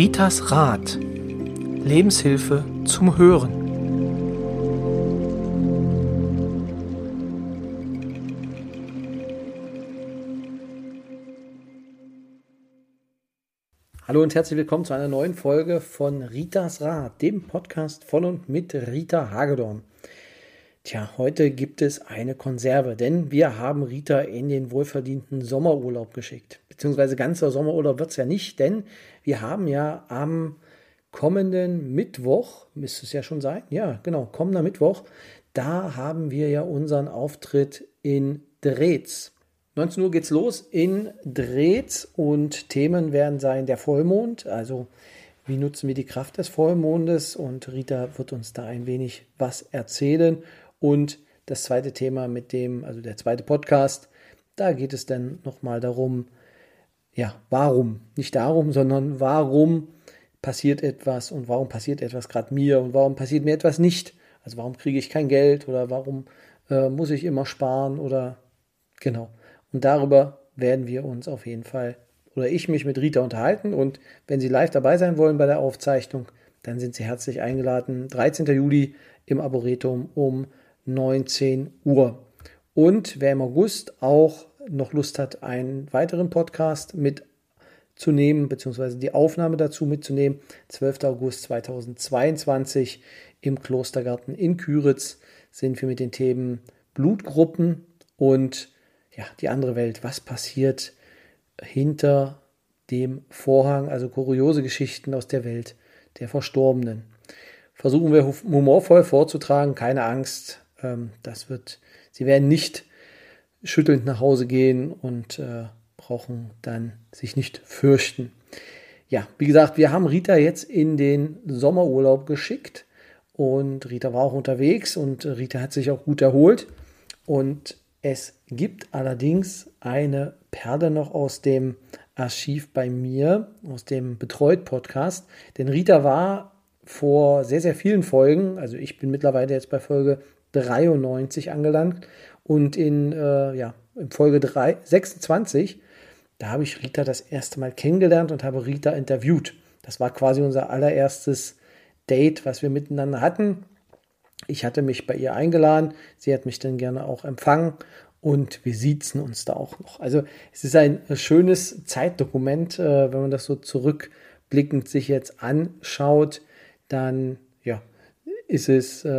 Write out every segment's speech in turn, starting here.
Ritas Rat. Lebenshilfe zum Hören. Hallo und herzlich willkommen zu einer neuen Folge von Ritas Rat, dem Podcast von und mit Rita Hagedorn. Tja, heute gibt es eine Konserve, denn wir haben Rita in den wohlverdienten Sommerurlaub geschickt. Beziehungsweise ganzer Sommerurlaub wird es ja nicht, denn wir haben ja am kommenden Mittwoch, müsste es ja schon sein, ja, genau, kommender Mittwoch, da haben wir ja unseren Auftritt in Drehz. 19 Uhr geht's los in Drehz und Themen werden sein der Vollmond, also wie nutzen wir die Kraft des Vollmondes und Rita wird uns da ein wenig was erzählen und das zweite Thema mit dem, also der zweite Podcast, da geht es dann nochmal darum, ja, warum, nicht darum, sondern warum passiert etwas und warum passiert etwas gerade mir und warum passiert mir etwas nicht. Also warum kriege ich kein Geld oder warum äh, muss ich immer sparen oder genau. Und darüber werden wir uns auf jeden Fall oder ich mich mit Rita unterhalten. Und wenn Sie live dabei sein wollen bei der Aufzeichnung, dann sind Sie herzlich eingeladen. 13. Juli im Arboretum um 19 Uhr. Und wer im August auch noch Lust hat, einen weiteren Podcast mitzunehmen, beziehungsweise die Aufnahme dazu mitzunehmen, 12. August 2022 im Klostergarten in Küritz sind wir mit den Themen Blutgruppen und ja, die andere Welt. Was passiert hinter dem Vorhang? Also kuriose Geschichten aus der Welt der Verstorbenen. Versuchen wir humorvoll vorzutragen, keine Angst. Ähm, das wird, Sie werden nicht schüttelnd nach Hause gehen und äh, brauchen dann sich nicht fürchten. Ja, wie gesagt, wir haben Rita jetzt in den Sommerurlaub geschickt und Rita war auch unterwegs und Rita hat sich auch gut erholt und es gibt allerdings eine Perle noch aus dem Archiv bei mir, aus dem Betreut-Podcast. Denn Rita war vor sehr, sehr vielen Folgen, also ich bin mittlerweile jetzt bei Folge 93 angelangt und in, äh, ja, in Folge 3, 26, da habe ich Rita das erste Mal kennengelernt und habe Rita interviewt. Das war quasi unser allererstes Date, was wir miteinander hatten. Ich hatte mich bei ihr eingeladen, sie hat mich dann gerne auch empfangen und wir siezen uns da auch noch. Also es ist ein schönes Zeitdokument, äh, wenn man das so zurückblickend sich jetzt anschaut, dann ist es, äh,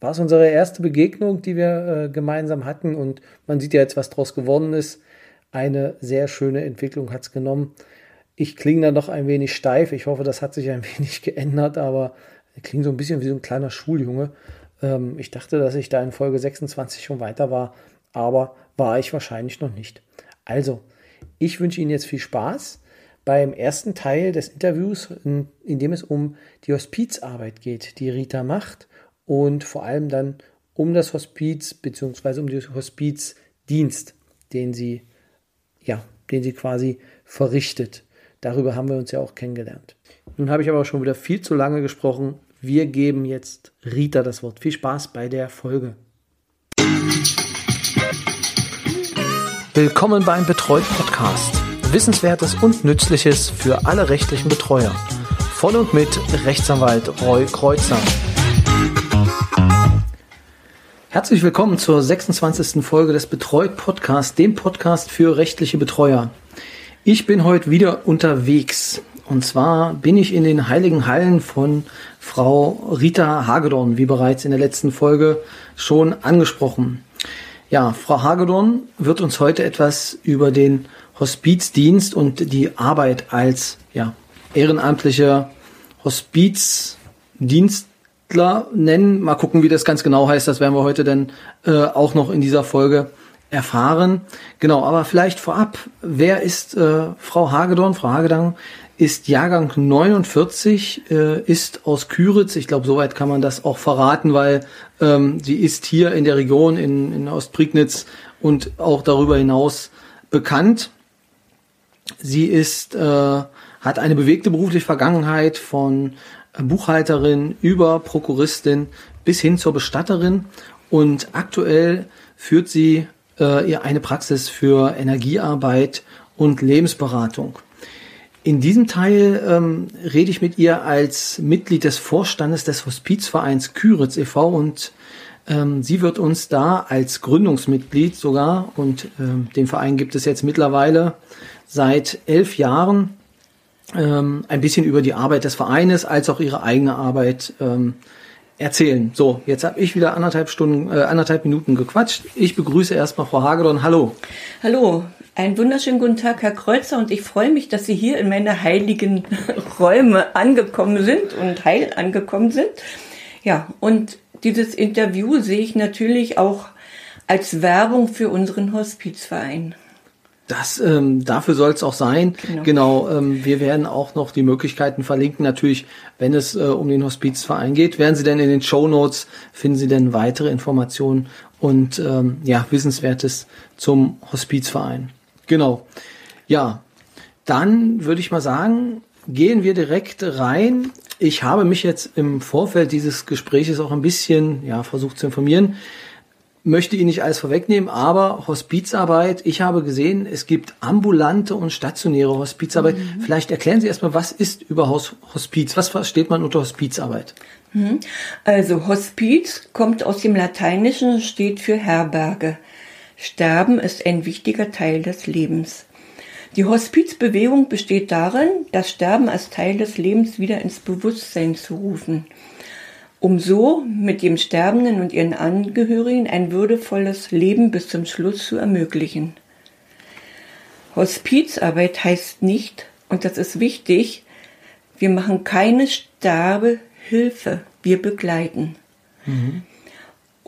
war es unsere erste Begegnung, die wir äh, gemeinsam hatten und man sieht ja jetzt, was daraus geworden ist. Eine sehr schöne Entwicklung hat es genommen. Ich klinge da noch ein wenig steif. Ich hoffe, das hat sich ein wenig geändert, aber ich klinge so ein bisschen wie so ein kleiner Schuljunge. Ähm, ich dachte, dass ich da in Folge 26 schon weiter war, aber war ich wahrscheinlich noch nicht. Also, ich wünsche Ihnen jetzt viel Spaß beim ersten Teil des Interviews, in, in dem es um die Hospizarbeit geht, die Rita macht und vor allem dann um das Hospiz bzw. um den Hospizdienst, den sie ja, den sie quasi verrichtet. Darüber haben wir uns ja auch kennengelernt. Nun habe ich aber schon wieder viel zu lange gesprochen. Wir geben jetzt Rita das Wort. Viel Spaß bei der Folge. Willkommen beim Betreut Podcast. Wissenswertes und Nützliches für alle rechtlichen Betreuer. Von und mit Rechtsanwalt Roy Kreuzer. Herzlich willkommen zur 26. Folge des Betreut Podcast, dem Podcast für rechtliche Betreuer. Ich bin heute wieder unterwegs. Und zwar bin ich in den heiligen Hallen von Frau Rita Hagedorn, wie bereits in der letzten Folge schon angesprochen. Ja, Frau Hagedorn wird uns heute etwas über den Hospizdienst und die Arbeit als ja, ehrenamtlicher Hospizdienstler nennen. Mal gucken, wie das ganz genau heißt. Das werden wir heute dann äh, auch noch in dieser Folge erfahren. Genau, aber vielleicht vorab, wer ist äh, Frau Hagedorn? Frau Hagedorn ist Jahrgang 49, äh, ist aus Küritz. Ich glaube, soweit kann man das auch verraten, weil ähm, sie ist hier in der Region in, in Ostprignitz und auch darüber hinaus bekannt. Sie ist, äh, hat eine bewegte berufliche Vergangenheit von Buchhalterin über Prokuristin bis hin zur Bestatterin und aktuell führt sie äh, eine Praxis für Energiearbeit und Lebensberatung. In diesem Teil ähm, rede ich mit ihr als Mitglied des Vorstandes des Hospizvereins Küritz e.V. und ähm, sie wird uns da als Gründungsmitglied sogar, und ähm, den Verein gibt es jetzt mittlerweile seit elf Jahren, ähm, ein bisschen über die Arbeit des Vereines als auch ihre eigene Arbeit ähm, erzählen. So, jetzt habe ich wieder anderthalb Stunden, äh, anderthalb Minuten gequatscht. Ich begrüße erstmal Frau Hagedorn. Hallo. Hallo, einen wunderschönen guten Tag, Herr Kreuzer, und ich freue mich, dass Sie hier in meine heiligen Räume angekommen sind und heil angekommen sind. Ja, und dieses Interview sehe ich natürlich auch als Werbung für unseren Hospizverein. Das, ähm, dafür soll es auch sein. Genau, genau ähm, wir werden auch noch die Möglichkeiten verlinken. Natürlich, wenn es äh, um den Hospizverein geht, werden Sie denn in den Show Notes finden Sie denn weitere Informationen und ähm, ja Wissenswertes zum Hospizverein. Genau. Ja, dann würde ich mal sagen, gehen wir direkt rein. Ich habe mich jetzt im Vorfeld dieses Gespräches auch ein bisschen ja versucht zu informieren möchte Ihnen nicht alles vorwegnehmen, aber Hospizarbeit, ich habe gesehen, es gibt ambulante und stationäre Hospizarbeit. Mhm. Vielleicht erklären Sie erstmal, was ist überhaupt Hospiz? Was versteht man unter Hospizarbeit? Mhm. Also Hospiz kommt aus dem Lateinischen, steht für Herberge. Sterben ist ein wichtiger Teil des Lebens. Die Hospizbewegung besteht darin, das Sterben als Teil des Lebens wieder ins Bewusstsein zu rufen um so mit dem Sterbenden und ihren Angehörigen ein würdevolles Leben bis zum Schluss zu ermöglichen. Hospizarbeit heißt nicht, und das ist wichtig, wir machen keine Sterbehilfe, wir begleiten. Mhm.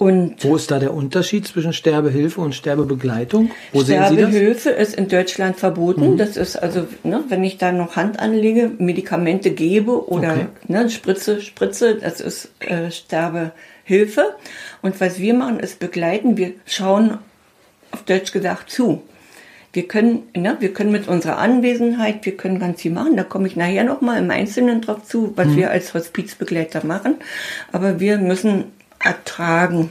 Und Wo ist da der Unterschied zwischen Sterbehilfe und Sterbebegleitung? Wo Sterbehilfe ist in Deutschland verboten. Mhm. Das ist also, ne, wenn ich da noch Hand anlege, Medikamente gebe oder okay. ne, Spritze, Spritze, das ist äh, Sterbehilfe. Und was wir machen, ist begleiten. Wir schauen auf Deutsch gesagt zu. Wir können, ne, wir können mit unserer Anwesenheit, wir können ganz viel machen. Da komme ich nachher noch mal im Einzelnen drauf zu, was mhm. wir als Hospizbegleiter machen. Aber wir müssen ertragen,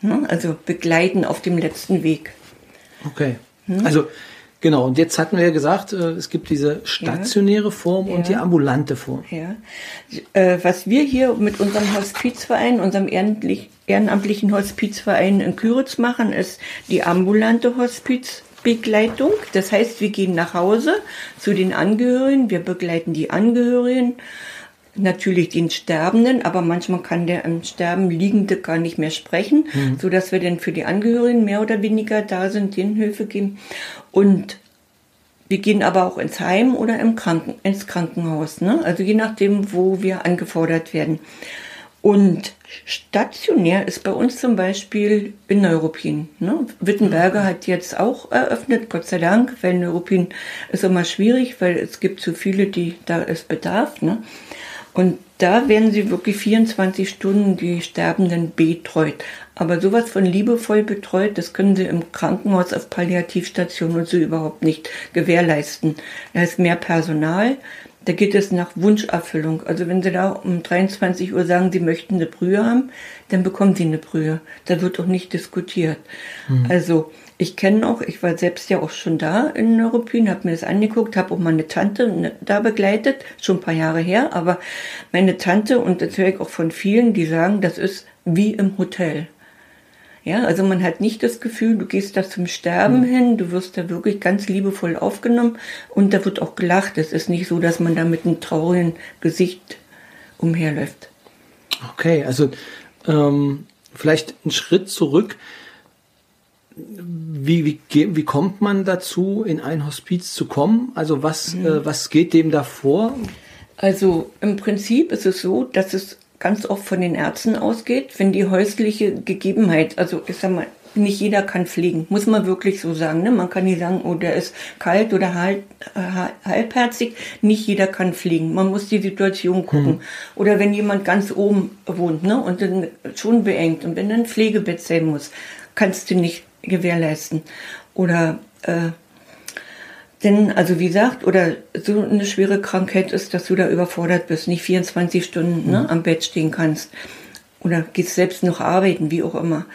ne? also begleiten auf dem letzten Weg. Okay. Hm? Also genau, und jetzt hatten wir ja gesagt, äh, es gibt diese stationäre Form ja. und die ambulante Form. Ja. Äh, was wir hier mit unserem Hospizverein, unserem ehrenamtlichen Hospizverein in Küritz machen, ist die ambulante Hospizbegleitung. Das heißt, wir gehen nach Hause zu den Angehörigen, wir begleiten die Angehörigen natürlich den Sterbenden, aber manchmal kann der im Sterben Liegende gar nicht mehr sprechen, mhm. so dass wir dann für die Angehörigen mehr oder weniger da sind, denen Hilfe geben. Und wir gehen aber auch ins Heim oder im Kranken, ins Krankenhaus, ne? Also je nachdem, wo wir angefordert werden. Und stationär ist bei uns zum Beispiel in Neuruppin. Ne? Wittenberger mhm. hat jetzt auch eröffnet, Gott sei Dank, weil Neuruppin ist immer schwierig, weil es gibt so viele, die da es bedarf. Ne? Und da werden sie wirklich 24 Stunden die Sterbenden betreut. Aber sowas von liebevoll betreut, das können sie im Krankenhaus auf Palliativstation und so überhaupt nicht gewährleisten. Da ist mehr Personal, da geht es nach Wunscherfüllung. Also wenn Sie da um 23 Uhr sagen, Sie möchten eine Brühe haben, dann bekommen Sie eine Brühe. Da wird auch nicht diskutiert. Mhm. Also ich kenne auch, ich war selbst ja auch schon da in Neuruppin, habe mir das angeguckt, habe auch meine Tante ne, da begleitet, schon ein paar Jahre her, aber meine Tante und das höre ich auch von vielen, die sagen, das ist wie im Hotel. Ja, also man hat nicht das Gefühl, du gehst da zum Sterben mhm. hin, du wirst da wirklich ganz liebevoll aufgenommen und da wird auch gelacht. Es ist nicht so, dass man da mit einem traurigen Gesicht umherläuft. Okay, also ähm, vielleicht einen Schritt zurück. Wie, wie, wie kommt man dazu, in ein Hospiz zu kommen? Also was, mhm. äh, was geht dem da vor? Also im Prinzip ist es so, dass es ganz oft von den Ärzten ausgeht, wenn die häusliche Gegebenheit, also ich sag mal, nicht jeder kann pflegen, muss man wirklich so sagen. Ne? Man kann nicht sagen, oh, der ist kalt oder halb, halbherzig. Nicht jeder kann pflegen. Man muss die Situation gucken. Hm. Oder wenn jemand ganz oben wohnt ne? und dann schon beengt und wenn dann ein Pflegebett sein muss, kannst du nicht gewährleisten. Oder äh, denn, also wie gesagt, oder so eine schwere Krankheit ist, dass du da überfordert bist, nicht 24 Stunden ne, mhm. am Bett stehen kannst. Oder gehst selbst noch arbeiten, wie auch immer.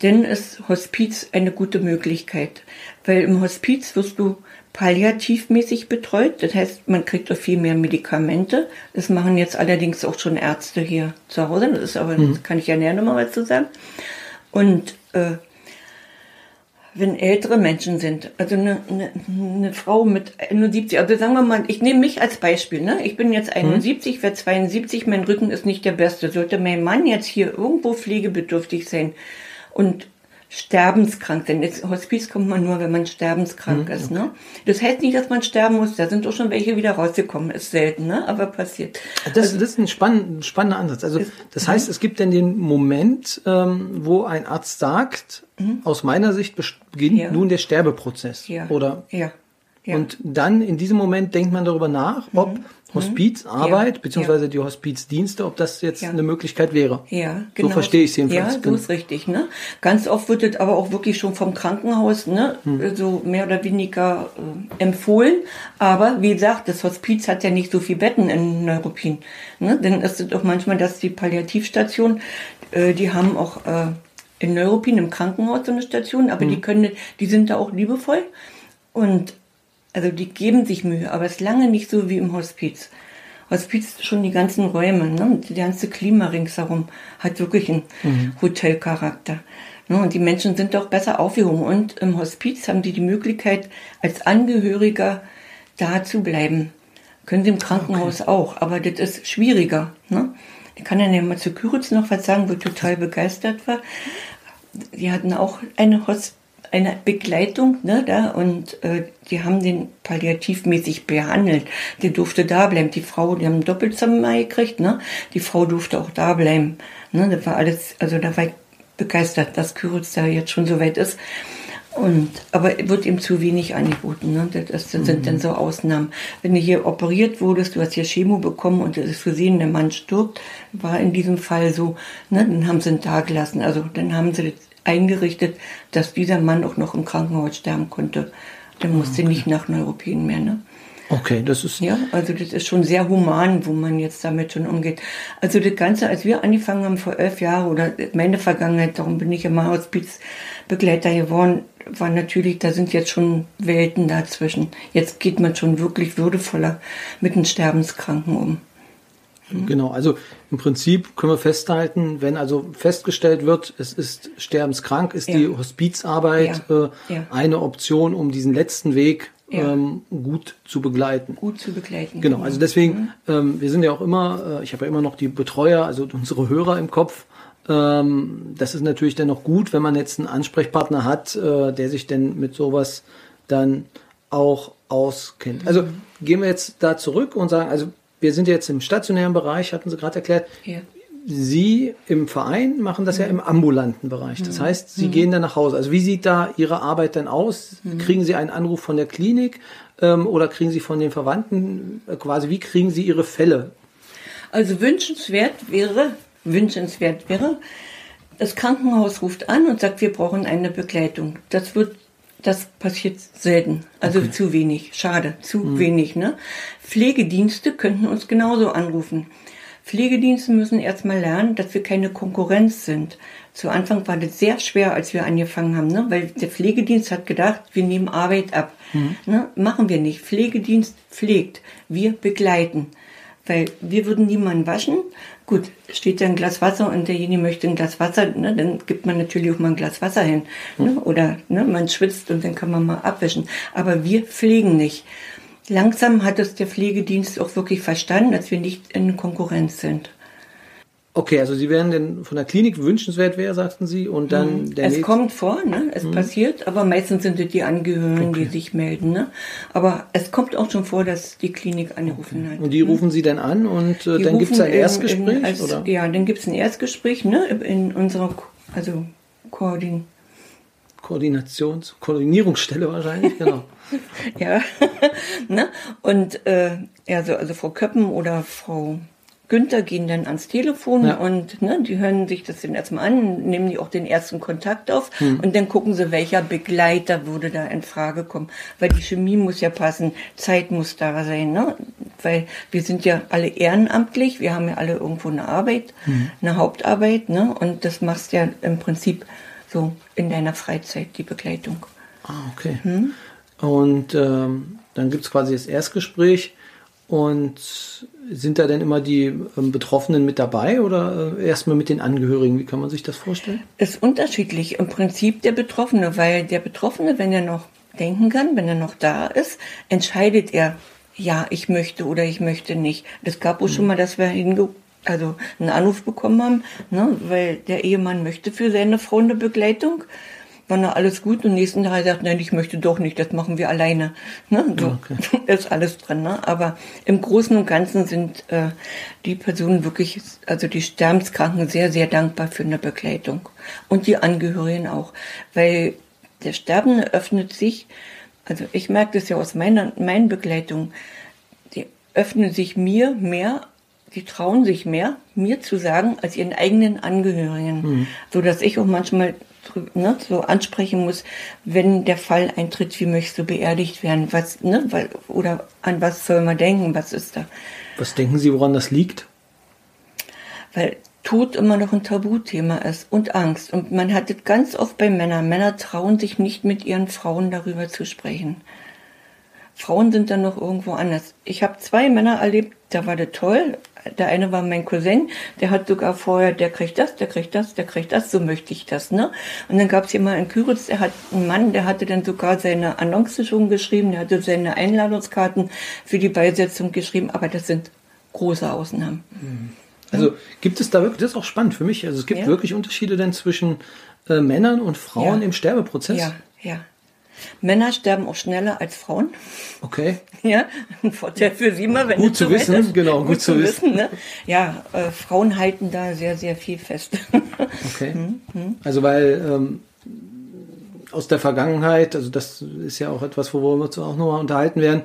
dann ist Hospiz eine gute Möglichkeit. Weil im Hospiz wirst du palliativmäßig betreut. Das heißt, man kriegt auch viel mehr Medikamente. Das machen jetzt allerdings auch schon Ärzte hier zu Hause. Das ist aber, mhm. das kann ich ja näher nochmal was zu sagen. Und äh, wenn ältere Menschen sind, also eine, eine, eine Frau mit 71, also sagen wir mal, ich nehme mich als Beispiel, ne? Ich bin jetzt 71, mhm. werde 72, mein Rücken ist nicht der beste. Sollte mein Mann jetzt hier irgendwo pflegebedürftig sein und sterbenskrank sein. Ins Hospiz kommt man nur, wenn man sterbenskrank mhm, ist. Ne? Das heißt nicht, dass man sterben muss. Da sind auch schon welche wieder rausgekommen. Ist selten, ne? aber passiert. Das, also, das ist ein spannend, spannender Ansatz. Also das heißt, es gibt dann den Moment, ähm, wo ein Arzt sagt, mhm. aus meiner Sicht beginnt ja. nun der Sterbeprozess. Ja. Oder ja. Ja. Und dann in diesem Moment denkt man darüber nach, ob mhm. Hospizarbeit ja. beziehungsweise ja. die Hospizdienste, ob das jetzt eine Möglichkeit wäre. Ja, genau. So verstehe ich es jedenfalls. Ja, so ist richtig. Ne? Ganz oft wird es aber auch wirklich schon vom Krankenhaus ne, hm. so mehr oder weniger äh, empfohlen. Aber wie gesagt, das Hospiz hat ja nicht so viel Betten in Neuruppin. Ne? Denn es ist auch manchmal, dass die Palliativstation, äh, die haben auch äh, in Neuruppin im Krankenhaus so eine Station, aber hm. die können, die sind da auch liebevoll. Und also die geben sich Mühe, aber es ist lange nicht so wie im Hospiz. Hospiz schon die ganzen Räume, ne? die ganze Klima ringsherum hat wirklich einen mhm. Hotelcharakter. Ne? Und die Menschen sind auch besser aufgehoben. Und im Hospiz haben die die Möglichkeit, als Angehöriger da zu bleiben. Können sie im Krankenhaus okay. auch, aber das ist schwieriger. Ne? Ich kann ja mal zu Küritz noch was sagen, wo ich total begeistert war. Die hatten auch eine Hospiz eine Begleitung, ne, da, und äh, die haben den palliativmäßig behandelt. Der durfte da bleiben. Die Frau, die haben ein Doppelzimmer gekriegt, ne? Die Frau durfte auch da bleiben. Ne? Das war alles, also da war ich begeistert, dass Küritz da jetzt schon so weit ist. Und, aber wird ihm zu wenig angeboten. Ne? Das, das sind mhm. dann so Ausnahmen. Wenn du hier operiert wurdest, du hast hier Chemo bekommen und es ist gesehen, der Mann stirbt, war in diesem Fall so, ne? dann haben sie ihn da gelassen. Also dann haben sie eingerichtet, dass dieser Mann auch noch im Krankenhaus sterben konnte. Der musste okay. nicht nach Neuruppin mehr. Ne? Okay, das ist. Ja, also das ist schon sehr human, wo man jetzt damit schon umgeht. Also das Ganze, als wir angefangen haben vor elf Jahren oder meine Vergangenheit, darum bin ich immer Hospizbegleiter geworden, war natürlich, da sind jetzt schon Welten dazwischen. Jetzt geht man schon wirklich würdevoller mit den Sterbenskranken um. Mhm. Genau, also im Prinzip können wir festhalten, wenn also festgestellt wird, es ist sterbenskrank, ist ja. die Hospizarbeit ja. Äh, ja. eine Option, um diesen letzten Weg ähm, gut zu begleiten. Gut zu begleiten. Genau, also deswegen, mhm. ähm, wir sind ja auch immer, äh, ich habe ja immer noch die Betreuer, also unsere Hörer im Kopf. Ähm, das ist natürlich dann noch gut, wenn man jetzt einen Ansprechpartner hat, äh, der sich denn mit sowas dann auch auskennt. Also mhm. gehen wir jetzt da zurück und sagen, also wir sind jetzt im stationären Bereich, hatten Sie gerade erklärt. Ja. Sie im Verein machen das ja im ambulanten Bereich. Das mhm. heißt, Sie mhm. gehen dann nach Hause. Also wie sieht da Ihre Arbeit denn aus? Mhm. Kriegen Sie einen Anruf von der Klinik ähm, oder kriegen Sie von den Verwandten äh, quasi, wie kriegen Sie Ihre Fälle? Also wünschenswert wäre, wünschenswert wäre, das Krankenhaus ruft an und sagt, wir brauchen eine Begleitung. Das wird das passiert selten. Also okay. zu wenig. Schade, zu mhm. wenig. Ne? Pflegedienste könnten uns genauso anrufen. Pflegedienste müssen erstmal lernen, dass wir keine Konkurrenz sind. Zu Anfang war das sehr schwer, als wir angefangen haben, ne? weil der Pflegedienst hat gedacht, wir nehmen Arbeit ab. Mhm. Ne? Machen wir nicht. Pflegedienst pflegt. Wir begleiten. Weil wir würden niemanden waschen. Gut, steht da ein Glas Wasser und derjenige möchte ein Glas Wasser, ne, dann gibt man natürlich auch mal ein Glas Wasser hin. Ne? Oder ne, man schwitzt und dann kann man mal abwischen. Aber wir pflegen nicht. Langsam hat es der Pflegedienst auch wirklich verstanden, dass wir nicht in Konkurrenz sind. Okay, also Sie wären denn von der Klinik wünschenswert wäre, sagten Sie, und dann hm. der Es kommt vor, ne? Es hm. passiert, aber meistens sind es die Angehörigen, okay. die sich melden, ne? Aber es kommt auch schon vor, dass die Klinik angerufen okay. hat. Und die rufen Sie dann an und äh, dann gibt es ein Erstgespräch, in, als, oder? Ja, dann gibt es ein Erstgespräch, ne? In unserer, also Koordin Koordinations Koordinierungsstelle wahrscheinlich, genau. ja, ne? Und äh, also, also Frau Köppen oder Frau Günther gehen dann ans Telefon ja. und ne, die hören sich das dann erstmal an, nehmen die auch den ersten Kontakt auf hm. und dann gucken sie, welcher Begleiter würde da in Frage kommen. Weil die Chemie muss ja passen, Zeit muss da sein, ne? Weil wir sind ja alle ehrenamtlich, wir haben ja alle irgendwo eine Arbeit, hm. eine Hauptarbeit, ne? Und das machst ja im Prinzip so in deiner Freizeit, die Begleitung. Ah, okay. Hm? Und ähm, dann gibt es quasi das Erstgespräch und sind da denn immer die ähm, Betroffenen mit dabei oder äh, erstmal mit den Angehörigen? Wie kann man sich das vorstellen? Ist unterschiedlich. Im Prinzip der Betroffene, weil der Betroffene, wenn er noch denken kann, wenn er noch da ist, entscheidet er, ja, ich möchte oder ich möchte nicht. Das gab auch mhm. schon mal, dass wir hinge also einen Anruf bekommen haben, ne, weil der Ehemann möchte für seine Frau eine Begleitung war alles gut und nächsten Tag sagt, nein, ich möchte doch nicht, das machen wir alleine. Ne? So okay. ist alles drin. Ne? Aber im Großen und Ganzen sind äh, die Personen wirklich, also die Sterbenskranken, sehr, sehr dankbar für eine Begleitung. Und die Angehörigen auch. Weil der Sterbende öffnet sich, also ich merke das ja aus meiner meinen Begleitung, die öffnen sich mir mehr die trauen sich mehr, mir zu sagen, als ihren eigenen Angehörigen. Mhm. So dass ich auch manchmal ne, so ansprechen muss, wenn der Fall eintritt, wie möchtest du beerdigt werden? Was, ne, weil, oder an was soll man denken? Was ist da? Was denken Sie, woran das liegt? Weil Tod immer noch ein Tabuthema ist und Angst. Und man hat es ganz oft bei Männern. Männer trauen sich nicht mit ihren Frauen darüber zu sprechen. Frauen sind dann noch irgendwo anders. Ich habe zwei Männer erlebt, da war das toll. Der eine war mein Cousin, der hat sogar vorher, der kriegt das, der kriegt das, der kriegt das, so möchte ich das, ne? Und dann gab es hier mal in Küritz, der hat einen Mann, der hatte dann sogar seine Annonce schon geschrieben, der hatte seine Einladungskarten für die Beisetzung geschrieben, aber das sind große Ausnahmen. Also gibt es da wirklich, das ist auch spannend für mich, also es gibt ja. wirklich Unterschiede denn zwischen äh, Männern und Frauen ja. im Sterbeprozess? Ja, ja. Männer sterben auch schneller als Frauen. Okay. Ja, ein Vorteil für Sie mal, wenn Gut zu wissen, ist. genau, gut, gut zu wissen. wissen ne? Ja, äh, Frauen halten da sehr, sehr viel fest. okay. Hm, hm. Also weil ähm, aus der Vergangenheit, also das ist ja auch etwas, worüber wir uns auch nochmal unterhalten werden,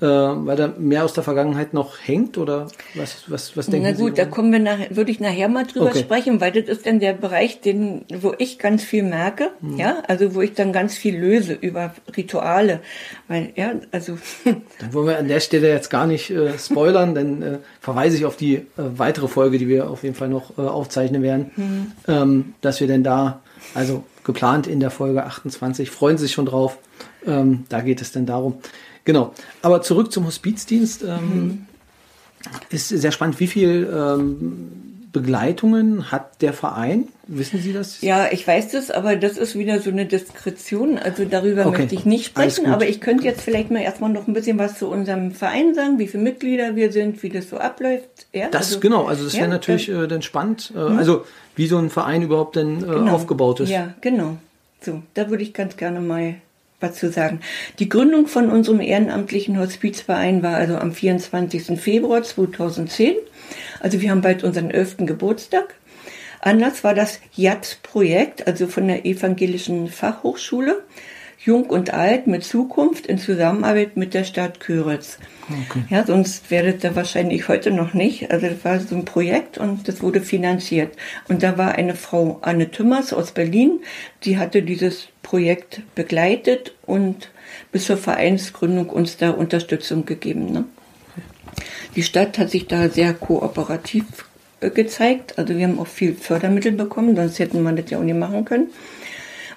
äh, weil da mehr aus der Vergangenheit noch hängt oder was, was, was denken Sie? Na gut, Sie da kommen wir nach, würde ich nachher mal drüber okay. sprechen, weil das ist dann der Bereich, den, wo ich ganz viel merke, mhm. ja, also wo ich dann ganz viel löse über Rituale, weil, ja, also. Dann wollen wir an der Stelle jetzt gar nicht äh, spoilern, dann äh, verweise ich auf die äh, weitere Folge, die wir auf jeden Fall noch äh, aufzeichnen werden, mhm. ähm, dass wir denn da, also geplant in der Folge 28, freuen Sie sich schon drauf, ähm, da geht es denn darum. Genau. Aber zurück zum Hospizdienst. Ähm, mhm. Ist sehr spannend. Wie viel ähm, Begleitungen hat der Verein? Wissen Sie das? Ja, ich weiß das, aber das ist wieder so eine Diskretion. Also darüber okay. möchte ich nicht sprechen. Aber ich könnte jetzt vielleicht mal erstmal noch ein bisschen was zu unserem Verein sagen, wie viele Mitglieder wir sind, wie das so abläuft. Ja, das also, genau. Also das ja, wäre natürlich äh, dann spannend. Äh, mhm. Also wie so ein Verein überhaupt denn äh, genau. aufgebaut ist. Ja, genau. So, da würde ich ganz gerne mal was zu sagen. Die Gründung von unserem ehrenamtlichen Hospizverein war also am 24. Februar 2010. Also wir haben bald unseren 11. Geburtstag. Anlass war das JAT-Projekt, also von der Evangelischen Fachhochschule. Jung und Alt mit Zukunft in Zusammenarbeit mit der Stadt Küritz. Okay. Ja, sonst werdet ihr wahrscheinlich heute noch nicht. Also das war so ein Projekt und das wurde finanziert. Und da war eine Frau Anne Tümmers aus Berlin, die hatte dieses Projekt begleitet und bis zur Vereinsgründung uns da Unterstützung gegeben. Ne? Die Stadt hat sich da sehr kooperativ äh, gezeigt. Also wir haben auch viel Fördermittel bekommen, sonst hätten wir das ja auch nicht machen können.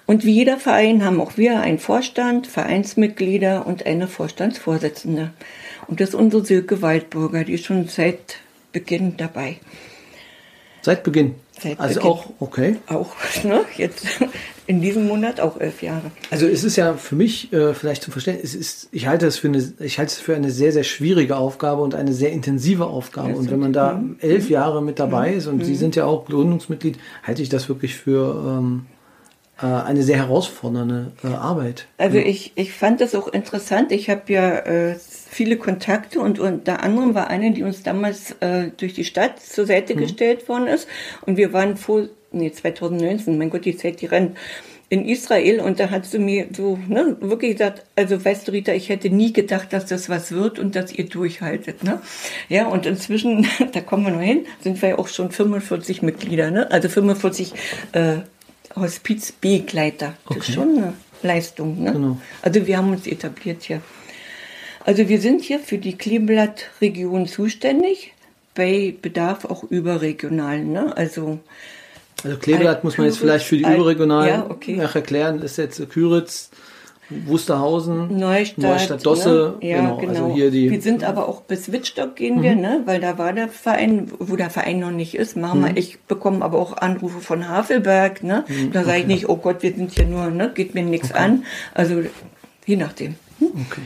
Und wie jeder Verein haben auch wir einen Vorstand, Vereinsmitglieder und eine Vorstandsvorsitzende. Und das ist unsere Silke Waldburger, die ist schon seit Beginn dabei. Seit Beginn? Seit also Beginn. auch, okay. Auch, ne? Jetzt in diesem Monat auch elf Jahre. Also es ist ja für mich äh, vielleicht zu verstehen, es ist, ich halte es für eine, ich halte es für eine sehr, sehr schwierige Aufgabe und eine sehr intensive Aufgabe. und wenn man da mhm. elf Jahre mit dabei mhm. ist und mhm. Sie sind ja auch Gründungsmitglied, halte ich das wirklich für ähm, äh, eine sehr herausfordernde äh, Arbeit. Also ich, ich fand das auch interessant. Ich habe ja äh, viele Kontakte und unter anderem war eine, die uns damals äh, durch die Stadt zur Seite mhm. gestellt worden ist. Und wir waren vor, nee, 2019, mein Gott, die Zeit, die rennt in Israel und da hat sie mir so ne, wirklich gesagt, also weißt du Rita, ich hätte nie gedacht, dass das was wird und dass ihr durchhaltet. Ne? Ja, und inzwischen, da kommen wir noch hin, sind wir ja auch schon 45 Mitglieder, ne? also 45 äh, Hospizbegleiter. Das okay. ist schon eine Leistung. Ne? Genau. Also wir haben uns etabliert hier. Also wir sind hier für die Kleeblatt-Region zuständig, bei Bedarf auch überregional. Ne? Also Also Kleeblatt muss man jetzt vielleicht für die überregionalen ja, okay. erklären. Ist jetzt Küritz, Wusterhausen, Neustadt, Neustadt Dosse. ne? Ja, genau. Also hier die. wir sind aber auch bis Wittstock gehen wir, ne? weil da war der Verein, wo der Verein noch nicht ist. Machen Mhm. wir, ich bekomme aber auch Anrufe von Havelberg. Ne? Mhm, Da sage ich nicht, oh Gott, wir sind hier nur, ne? geht mir nichts an. Also je nachdem. okay.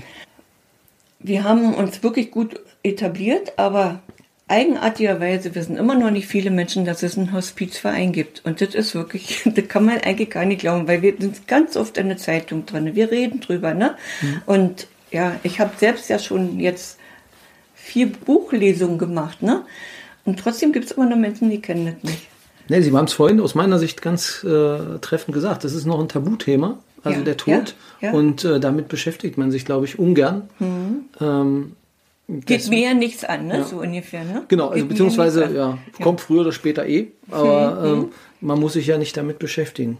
Wir haben uns wirklich gut etabliert, aber eigenartigerweise wissen immer noch nicht viele Menschen, dass es einen Hospizverein gibt. Und das ist wirklich, das kann man eigentlich gar nicht glauben, weil wir sind ganz oft in der Zeitung drin. Wir reden drüber, ne? Und ja, ich habe selbst ja schon jetzt vier Buchlesungen gemacht, ne? Und trotzdem gibt es immer noch Menschen, die kennen das nicht. Nee, Sie haben es vorhin aus meiner Sicht ganz äh, treffend gesagt. Das ist noch ein Tabuthema, also Ja, der Tod. ja, ja. Mhm. Und äh, damit beschäftigt man sich, glaube ich, ungern. Ähm, Geht mir ja nichts an, ne? So ungefähr, ne? Genau, also Geht beziehungsweise, ja, kommt früher oder später eh, aber ähm, man muss sich ja nicht damit beschäftigen.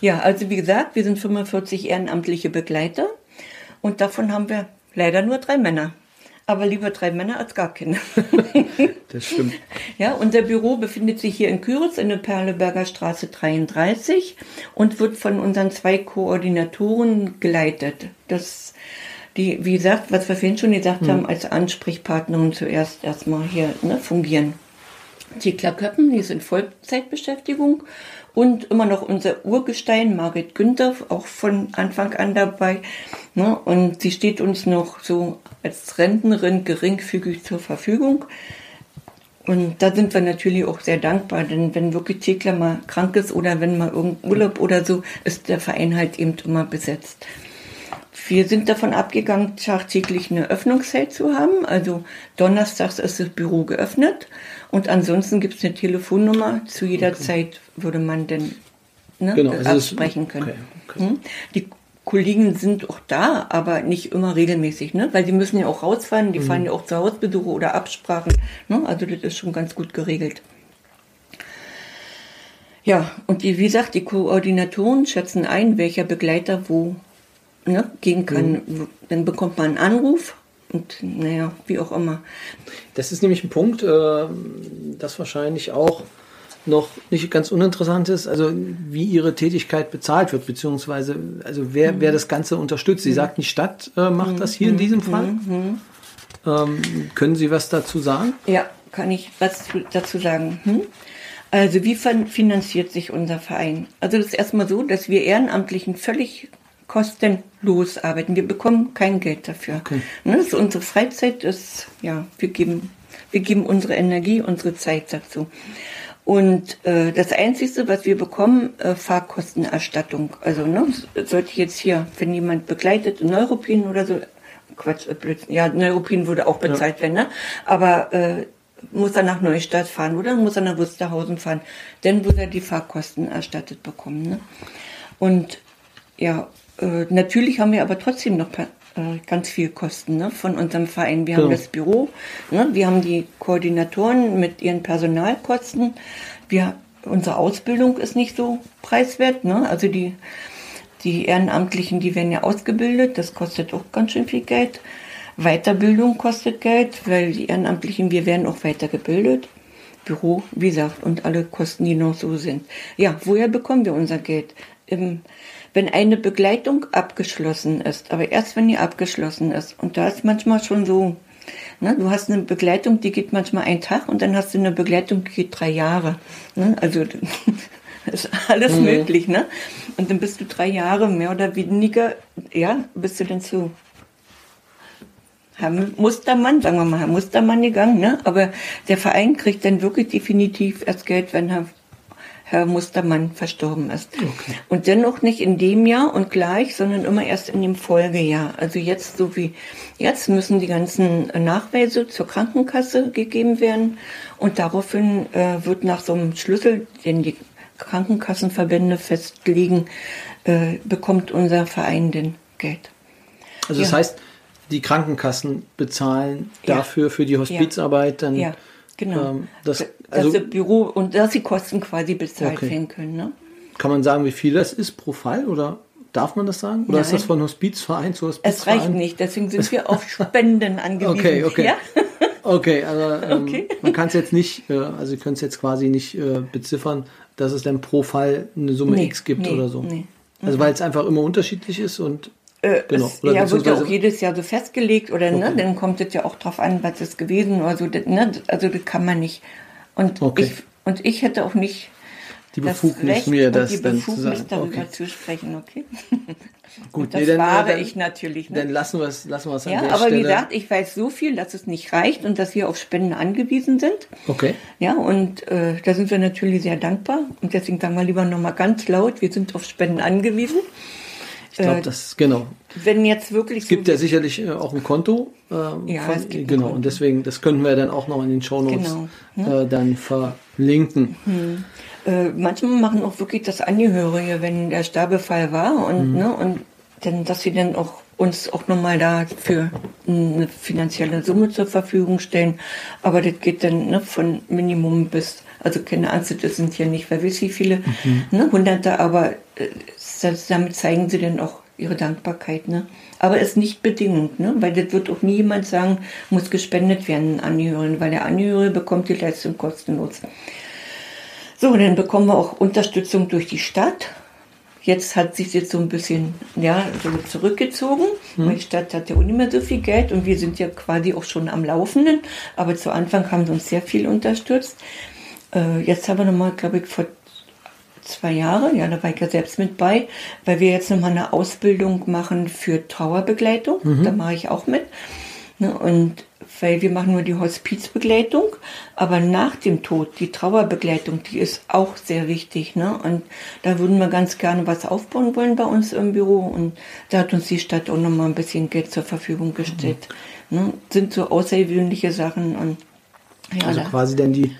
Ja, also wie gesagt, wir sind 45 ehrenamtliche Begleiter und davon haben wir leider nur drei Männer. Aber lieber drei Männer als gar keine. Das stimmt. ja, unser Büro befindet sich hier in Küritz in der Perleberger Straße 33 und wird von unseren zwei Koordinatoren geleitet. Das, die, wie gesagt, was wir vorhin schon gesagt haben, als Ansprechpartnerin zuerst erstmal hier ne, fungieren. Thekla Köppen, die ist in Vollzeitbeschäftigung und immer noch unser Urgestein, Margit Günther, auch von Anfang an dabei. Ne? Und sie steht uns noch so als Rentnerin geringfügig zur Verfügung. Und da sind wir natürlich auch sehr dankbar, denn wenn wirklich Thekla mal krank ist oder wenn mal irgendein Urlaub oder so, ist der Verein halt eben immer besetzt. Wir sind davon abgegangen, tagtäglich eine Öffnungszeit zu haben. Also donnerstags ist das Büro geöffnet und ansonsten gibt es eine Telefonnummer. Zu jeder Zeit würde man denn ne, Genau, also absprechen können. okay, okay. Hm? Die Kollegen sind auch da, aber nicht immer regelmäßig, ne? weil die müssen ja auch rausfahren, Mhm. die fahren ja auch zu Hausbesuche oder Absprachen. Ne? Also das ist schon ganz gut geregelt. Ja, und die, wie gesagt, die Koordinatoren schätzen ein, welcher Begleiter wo ne, gehen kann. Mhm. Dann bekommt man einen Anruf und naja, wie auch immer. Das ist nämlich ein Punkt, äh, das wahrscheinlich auch noch nicht ganz uninteressant ist, also wie ihre Tätigkeit bezahlt wird, beziehungsweise also wer, wer das Ganze unterstützt. Sie sagt, die Stadt äh, macht das hier in diesem Fall. Ähm, können Sie was dazu sagen? Ja, kann ich was zu- dazu sagen. Hm? Also wie fin- finanziert sich unser Verein? Also das ist erstmal so, dass wir Ehrenamtlichen völlig kostenlos arbeiten. Wir bekommen kein Geld dafür. Okay. Ne, das ist unsere Freizeit, das, ja, wir geben, wir geben unsere Energie, unsere Zeit dazu. Und äh, das Einzige, was wir bekommen, äh, Fahrkostenerstattung. Also ne, sollte jetzt hier, wenn jemand begleitet, Neuropin oder so, Quatsch, äh, Blödsinn. ja, Neuropin würde auch bezahlt werden, ne? aber äh, muss er nach Neustadt fahren oder muss er nach Wusterhausen fahren, dann würde er die Fahrkosten erstattet bekommen. Ne? Und ja, äh, natürlich haben wir aber trotzdem noch per- äh, ganz viel Kosten ne, von unserem Verein. Wir haben Genau. das Büro, ne, wir haben die Koordinatoren mit ihren Personalkosten. Wir, unsere Ausbildung ist nicht so preiswert. Ne? Also die, die Ehrenamtlichen, die werden ja ausgebildet, das kostet auch ganz schön viel Geld. Weiterbildung kostet Geld, weil die Ehrenamtlichen, wir werden auch weitergebildet. Büro, wie gesagt, und alle Kosten, die noch so sind. Ja, woher bekommen wir unser Geld? Im, wenn eine Begleitung abgeschlossen ist, aber erst wenn die abgeschlossen ist. Und da ist manchmal schon so, ne, du hast eine Begleitung, die geht manchmal einen Tag und dann hast du eine Begleitung, die geht drei Jahre. Ne? Also ist alles möglich, ne? Und dann bist du drei Jahre mehr oder weniger, ja, bist du dann zu Herr Mustermann, sagen wir mal, Herr Mustermann gegangen, ne? Aber der Verein kriegt dann wirklich definitiv erst Geld, wenn Herr, Herr Mustermann verstorben ist. Und dennoch nicht in dem Jahr und gleich, sondern immer erst in dem Folgejahr. Also jetzt, so wie jetzt, müssen die ganzen Nachweise zur Krankenkasse gegeben werden und daraufhin äh, wird nach so einem Schlüssel, den die Krankenkassenverbände festlegen, äh, bekommt unser Verein den Geld. Also das Ja. heißt, die Krankenkassen bezahlen Ja. dafür für die Hospizarbeit dann. Ja, genau. ähm, das, dass also das Büro und dass die Kosten quasi bezahlt Okay. werden können. Ne? kann man sagen, wie viel das ist pro Fall oder darf man das sagen? Oder ist Nein. das von Hospizverein zu Hospizverein? Es reicht nicht, deswegen sind wir auf Spenden angewiesen. Okay, okay. Ja? Okay, also ähm, Okay. man kann es jetzt nicht, äh, also Sie können es jetzt quasi nicht äh, beziffern, dass es dann pro Fall eine Summe Nee, X gibt nee, oder so. nee. Also weil es einfach immer unterschiedlich ist und Äh, Genau. Es, Oder ja, wird ja auch jedes Jahr so festgelegt oder ne, Okay. dann kommt es ja auch drauf an, was ist gewesen oder so. das- Ne, also das kann man nicht. Und Okay. ich und ich hätte auch nicht die das Befugnis Recht mir das die dann zu Befugnis sagen. darüber Okay. zu sprechen, okay? Gut, das nee, dann, wahre dann, ich natürlich. Ne? dann lassen wir es lassen wir es an ja, der aber Stelle. wie gesagt, ich weiß so viel, dass es nicht reicht und dass wir auf Spenden angewiesen sind. okay. Ja, und äh, da sind wir natürlich sehr dankbar. Und deswegen sagen wir lieber nochmal ganz laut, wir sind auf Spenden angewiesen. Ich glaube, Äh, das genau. Wenn jetzt wirklich Es gibt ja sicherlich äh, auch ein Konto. Ähm, Ja, es gibt genau. Und deswegen, das können wir dann auch noch in den Shownotes Genau, äh, dann verlinken. Äh, manchmal machen auch wirklich das Angehörige, wenn der Sterbefall war und, Mhm. ne, und dann, dass sie dann auch uns auch nochmal dafür eine finanzielle Summe zur Verfügung stellen. Aber das geht dann ne, von Minimum bis, also keine Angst, das sind ja nicht, wer weiß wie viele, Mhm. ne, Hunderte, aber das, damit zeigen sie dann auch ihre Dankbarkeit. Ne? Aber es ist nicht bedingend, ne? weil das wird auch nie jemand sagen, muss gespendet werden an Angehörigen, weil der Angehörige bekommt die Leistung kostenlos. So, dann bekommen wir auch Unterstützung durch die Stadt. Jetzt hat sich jetzt so ein bisschen ja, so zurückgezogen, weil die Stadt hat ja auch nicht mehr so viel Geld und wir sind ja quasi auch schon am Laufenden. Aber zu Anfang haben sie uns sehr viel unterstützt. Äh, jetzt haben wir nochmal, glaube ich, vor zwei Jahren, ja, da war ich ja selbst mit bei, weil wir jetzt nochmal eine Ausbildung machen für Trauerbegleitung. Da mache ich auch mit. Ne, und weil wir machen nur die Hospizbegleitung, aber nach dem Tod, die Trauerbegleitung, die ist auch sehr wichtig. Ne? Und da würden wir ganz gerne was aufbauen wollen bei uns im Büro. Und da hat uns die Stadt auch nochmal ein bisschen Geld zur Verfügung gestellt. Ne? Sind so außergewöhnliche Sachen. Und, ja, Also quasi dann die,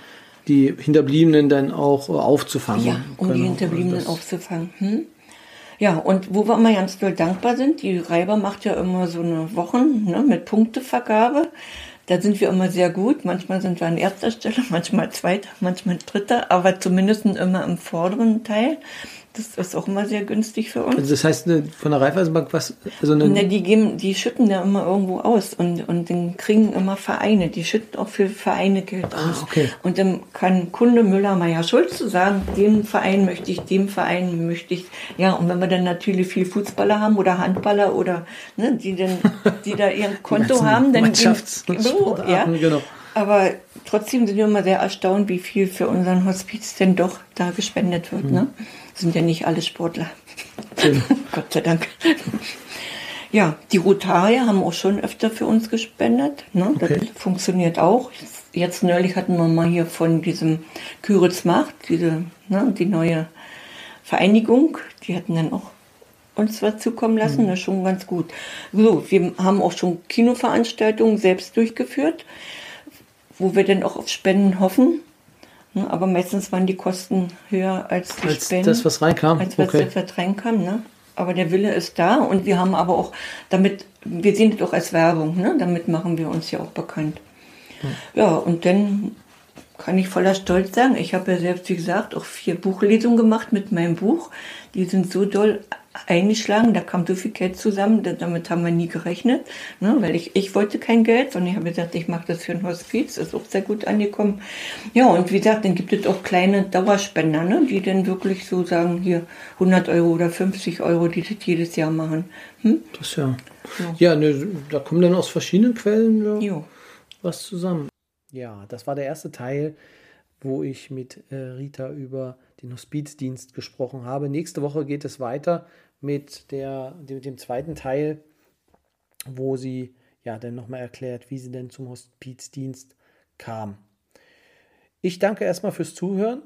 die Hinterbliebenen dann auch äh, aufzufangen. Ja, um die Genau. Hinterbliebenen Das- aufzufangen. Hm? Ja, und wo wir immer ganz doll dankbar sind, die Reiber macht ja immer so eine Wochen ne, mit Punktevergabe. Da sind wir immer sehr gut. Manchmal sind wir an erster Stelle, manchmal zweiter, manchmal dritter, aber zumindest immer im vorderen Teil. Das ist auch immer sehr günstig für uns. Also das heißt, ne, von der Raiffeisenbank was, also eine, Ne, die, geben, die schütten da immer irgendwo aus und, und dann kriegen immer Vereine. Die schütten auch für Vereine Geld aus. okay. Und dann kann Kunde Müller, Meier, Schulz sagen, dem Verein möchte ich, dem Verein möchte ich. Ja, und wenn wir dann natürlich viel Fußballer haben oder Handballer oder ne, die dann, die da ihr Konto haben, dann Mannschaftssportarten, ja. genau. Aber trotzdem sind wir immer sehr erstaunt, wie viel für unseren Hospiz denn doch da gespendet wird. Ne? Sind ja nicht alle Sportler. Gott sei Dank. Ja, die Rotarier haben auch schon öfter für uns gespendet. Ne? Das Okay. funktioniert auch. Jetzt neulich hatten wir mal hier von diesem Küritz Macht, diese, ne, die neue Vereinigung, die hatten dann auch uns was zukommen lassen, das ist schon ganz gut. So, wir haben auch schon Kinoveranstaltungen selbst durchgeführt, wo wir dann auch auf Spenden hoffen. Ne, Aber meistens waren die Kosten höher als die als Spenden. das, was reinkam. Als was okay. okay. reinkam, ne? Aber der Wille ist da und wir haben aber auch damit, wir sehen das auch als Werbung, ne? Damit machen wir uns ja auch bekannt. Ja, und dann kann ich voller Stolz sagen, ich habe ja selbst, wie gesagt, auch vier Buchlesungen gemacht mit meinem Buch. Die sind so doll eingeschlagen, da kam so viel Geld zusammen, da- damit haben wir nie gerechnet, ne, weil ich, ich wollte kein Geld, sondern ich habe gesagt, ich mache das für ein Hospiz, ist auch sehr gut angekommen. Ja, und wie gesagt, dann gibt es auch kleine Dauerspender, ne, die dann wirklich so sagen, hier 100 Euro oder 50 Euro, die das jedes Jahr machen. Hm? Das ja. Ja, ne, da kommen dann aus verschiedenen Quellen ja, was zusammen. Ja, das war der erste Teil, wo ich mit äh, Rita über den Hospizdienst gesprochen habe. Nächste Woche geht es weiter mit, der, mit dem zweiten Teil, wo sie ja dann nochmal erklärt, wie sie denn zum Hospizdienst kam. Ich danke erstmal fürs Zuhören.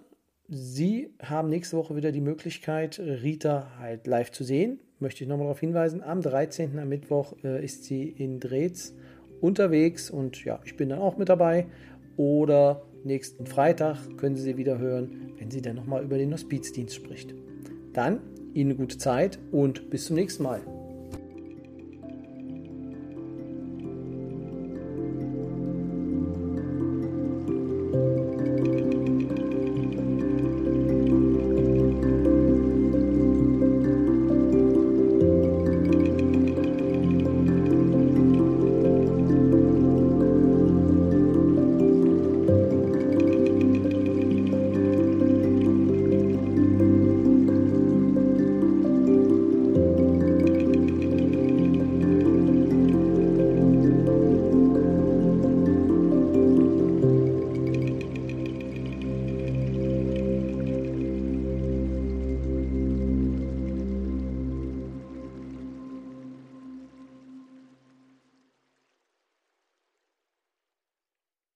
Sie haben nächste Woche wieder die Möglichkeit, Rita halt live zu sehen. Möchte ich nochmal darauf hinweisen. Am 13. am Mittwoch äh, ist sie in Drehz unterwegs und ja, ich bin dann auch mit dabei. Oder nächsten Freitag können Sie sie wieder hören, wenn sie dann nochmal über den Hospizdienst spricht. Dann Ihnen gute Zeit und bis zum nächsten Mal.